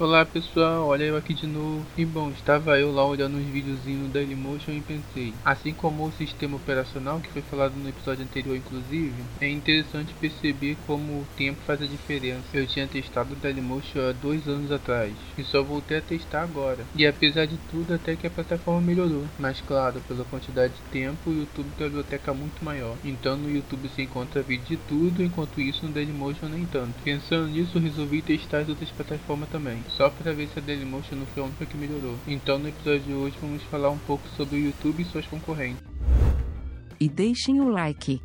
Olá pessoal, olha eu aqui de novo. E bom, estava eu lá olhando uns videozinhos no Dailymotion e pensei, assim como o sistema operacional que foi falado no episódio anterior inclusive, é interessante perceber como o tempo faz a diferença. Eu tinha testado o Dailymotion há dois anos atrás e só voltei a testar agora. E apesar de tudo, até que a plataforma melhorou. Mas claro, pela quantidade de tempo, o YouTube tem uma biblioteca muito maior. Então no YouTube se encontra vídeo de tudo, enquanto isso no Dailymotion nem tanto. Pensando nisso, resolvi testar as outras plataformas também só para ver se a Dailymotion não foi a única que melhorou. Então no episódio de hoje vamos falar um pouco sobre o YouTube e suas concorrentes. E deixem o like.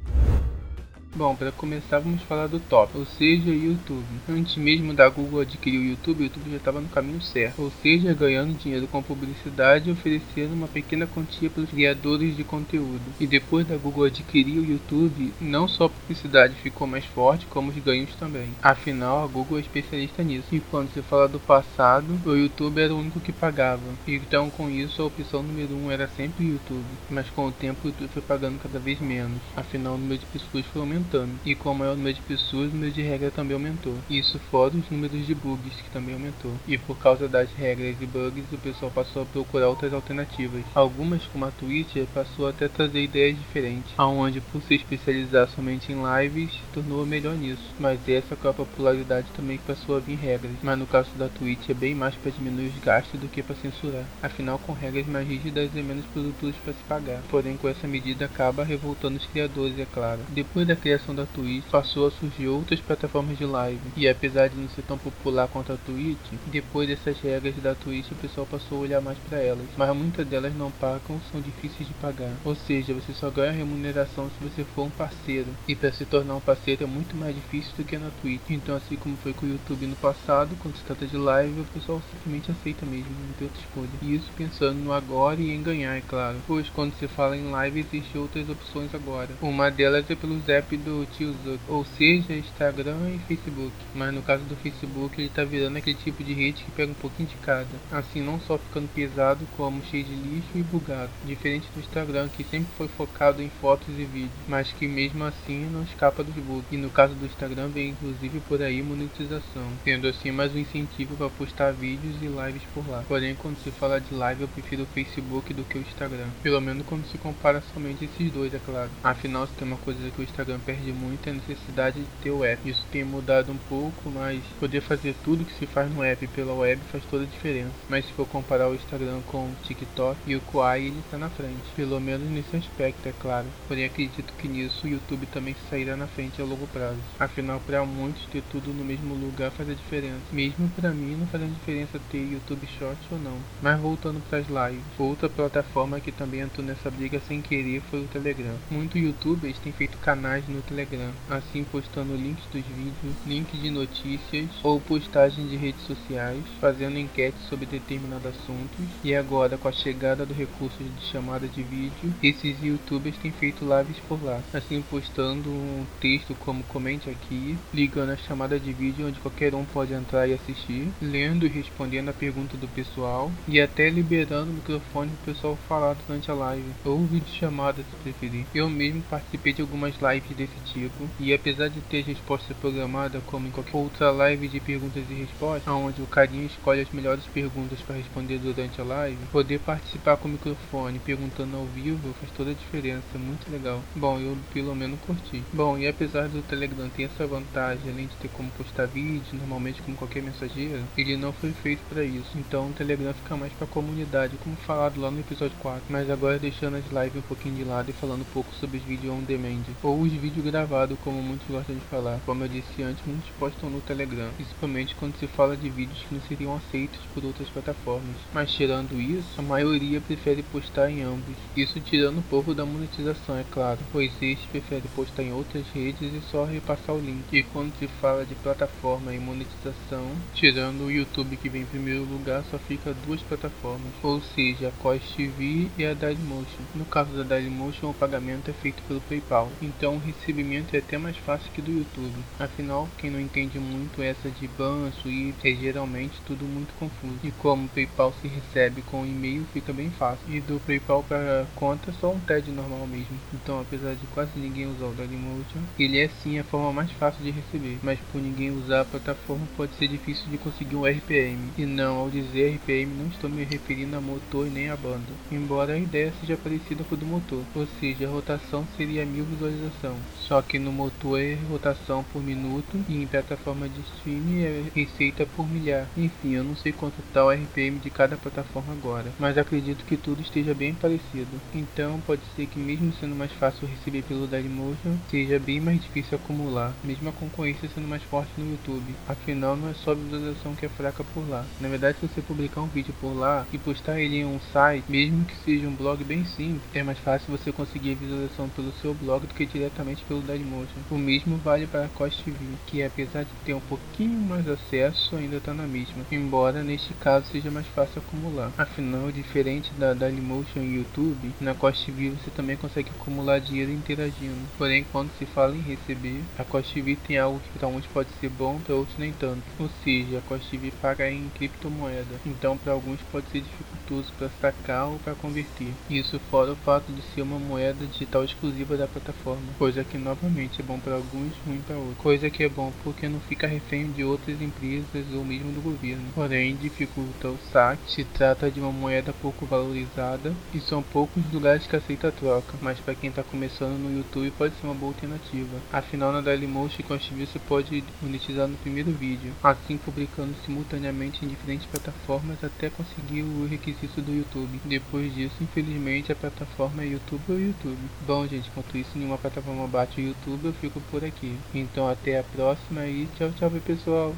Bom, para começar vamos falar do top, ou seja, YouTube. Antes mesmo da Google adquirir o YouTube, o YouTube já estava no caminho certo, ou seja, ganhando dinheiro com publicidade e oferecendo uma pequena quantia para os criadores de conteúdo. E depois da Google adquirir o YouTube, não só a publicidade ficou mais forte, como os ganhos também. Afinal, a Google é especialista nisso. E quando se fala do passado, o YouTube era o único que pagava. Então, com isso, a opção número um era sempre o YouTube. Mas com o tempo, o YouTube foi pagando cada vez menos. Afinal, o número de pessoas foi aumentando aumentando, e com o maior número de pessoas, o número de regras também aumentou. Isso fora os números de bugs, que também aumentou. E por causa das regras e bugs, o pessoal passou a procurar outras alternativas. Algumas, como a Twitch, passou até a trazer ideias diferentes, aonde por se especializar somente em lives, se tornou melhor nisso. Mas essa com a popularidade também passou a vir regras. Mas no caso da Twitch é bem mais para diminuir os gastos do que para censurar. Afinal, com regras mais rígidas e menos produtos para se pagar. Porém, com essa medida acaba revoltando os criadores, é claro. Depois da criação criação da Twitch, passou a surgir outras plataformas de live. E apesar de não ser tão popular quanto a Twitch, depois dessas regras da Twitch o pessoal passou a olhar mais para elas. Mas muitas delas não pagam, são difíceis de pagar. Ou seja, você só ganha remuneração se você for um parceiro. E para se tornar um parceiro é muito mais difícil do que na Twitch. Então assim como foi com o YouTube no passado, quando se trata de live, o pessoal simplesmente aceita mesmo, não tem outra escolha. E isso pensando no agora e em ganhar, é claro. Pois quando se fala em live existem outras opções agora. Uma delas é pelos apps do tio ou seja, Instagram e Facebook. Mas no caso do Facebook, ele tá virando aquele tipo de rede que pega um pouquinho de cada. Assim, não só ficando pesado, como cheio de lixo e bugado. Diferente do Instagram, que sempre foi focado em fotos e vídeos, mas que mesmo assim não escapa dos bugs. E no caso do Instagram, vem inclusive por aí monetização, tendo assim mais um incentivo para postar vídeos e lives por lá. Porém, quando se fala de live, eu prefiro o Facebook do que o Instagram. Pelo menos quando se compara somente esses dois, é claro. Afinal, se tem uma coisa que o Instagram perde perde muito a necessidade de ter o app. Isso tem mudado um pouco, mas poder fazer tudo que se faz no app pela web faz toda a diferença. Mas se for comparar o Instagram com o TikTok e o Quai, ele está na frente. Pelo menos nesse aspecto, é claro. Porém, acredito que nisso o YouTube também sairá na frente a longo prazo. Afinal, para muitos, ter tudo no mesmo lugar faz a diferença. Mesmo para mim, não faz a diferença ter YouTube Shorts ou não. Mas voltando para as lives, outra plataforma que também entrou nessa briga sem querer foi o Telegram. Muitos YouTubers têm feito canais no Telegram, assim postando links dos vídeos, links de notícias ou postagens de redes sociais, fazendo enquetes sobre determinados assuntos. E agora, com a chegada do recurso de chamada de vídeo, esses youtubers têm feito lives por lá, assim postando um texto como comente aqui, ligando a chamada de vídeo onde qualquer um pode entrar e assistir, lendo e respondendo a pergunta do pessoal e até liberando o microfone para o pessoal falar durante a live, ou vídeo chamada se preferir. Eu mesmo participei de algumas lives desse tipo, e apesar de ter resposta programada como em qualquer outra live de perguntas e respostas, onde o carinha escolhe as melhores perguntas para responder durante a live, poder participar com o microfone perguntando ao vivo faz toda a diferença, muito legal. Bom, eu pelo menos curti. Bom, e apesar do Telegram ter essa vantagem, além de ter como postar vídeo, normalmente como qualquer mensageiro, ele não foi feito para isso, então o Telegram fica mais para a comunidade, como falado lá no episódio 4. Mas agora deixando as lives um pouquinho de lado e falando um pouco sobre os vídeos on demand, ou os vídeos gravado, como muitos gostam de falar. Como eu disse antes, muitos postam no Telegram, principalmente quando se fala de vídeos que não seriam aceitos por outras plataformas. Mas tirando isso, a maioria prefere postar em ambos. Isso tirando o povo da monetização, é claro, pois este prefere postar em outras redes e só repassar o link. E quando se fala de plataforma e monetização, tirando o YouTube que vem em primeiro lugar, só fica duas plataformas, ou seja, a Cost TV e a Dailymotion. No caso da Dailymotion, o pagamento é feito pelo PayPal. Então, recebimento é até mais fácil que do YouTube. Afinal, quem não entende muito essa de ban, Swift, é geralmente tudo muito confuso. E como o PayPal se recebe com e-mail, fica bem fácil. E do PayPal para conta, só um TED normal mesmo. Então, apesar de quase ninguém usar o Dailymotion, ele é sim a forma mais fácil de receber. Mas por ninguém usar a plataforma, pode ser difícil de conseguir um RPM. E não, ao dizer RPM, não estou me referindo a motor nem a banda. Embora a ideia seja parecida com a do motor, ou seja, a rotação seria mil visualização. Só que no motor é rotação por minuto e em plataforma de streaming é receita por milhar. Enfim, eu não sei quanto está o RPM de cada plataforma agora, mas acredito que tudo esteja bem parecido. Então pode ser que mesmo sendo mais fácil receber pelo Dailymotion, seja bem mais difícil acumular, mesmo a concorrência sendo mais forte no YouTube. Afinal, não é só visualização que é fraca por lá. Na verdade, se você publicar um vídeo por lá e postar ele em um site, mesmo que seja um blog bem simples, é mais fácil você conseguir visualização pelo seu blog do que diretamente pelo Dailymotion. O mesmo vale para a Cost TV, que apesar de ter um pouquinho mais acesso, ainda está na mesma, embora neste caso seja mais fácil acumular. Afinal, diferente da Dailymotion e YouTube, na Cost TV você também consegue acumular dinheiro interagindo. Porém, quando se fala em receber, a Cost TV tem algo que para uns pode ser bom, para outros nem tanto. Ou seja, a Cost TV paga em criptomoeda, então para alguns pode ser dificultoso para sacar ou para converter. Isso fora o fato de ser uma moeda digital exclusiva da plataforma, coisa que novamente é bom para alguns, ruim para outros. Coisa que é bom porque não fica refém de outras empresas ou mesmo do governo. Porém, dificulta o saque, se trata de uma moeda pouco valorizada e são poucos lugares que aceita a troca, mas para quem está começando no YouTube pode ser uma boa alternativa. Afinal, na Dailymotion com você pode monetizar no primeiro vídeo, assim publicando simultaneamente em diferentes plataformas até conseguir o requisito do YouTube. Depois disso, infelizmente, a plataforma é YouTube ou YouTube. Bom, gente, enquanto isso, nenhuma plataforma bate o YouTube, eu fico por aqui. Então, até a próxima e tchau, tchau, pessoal.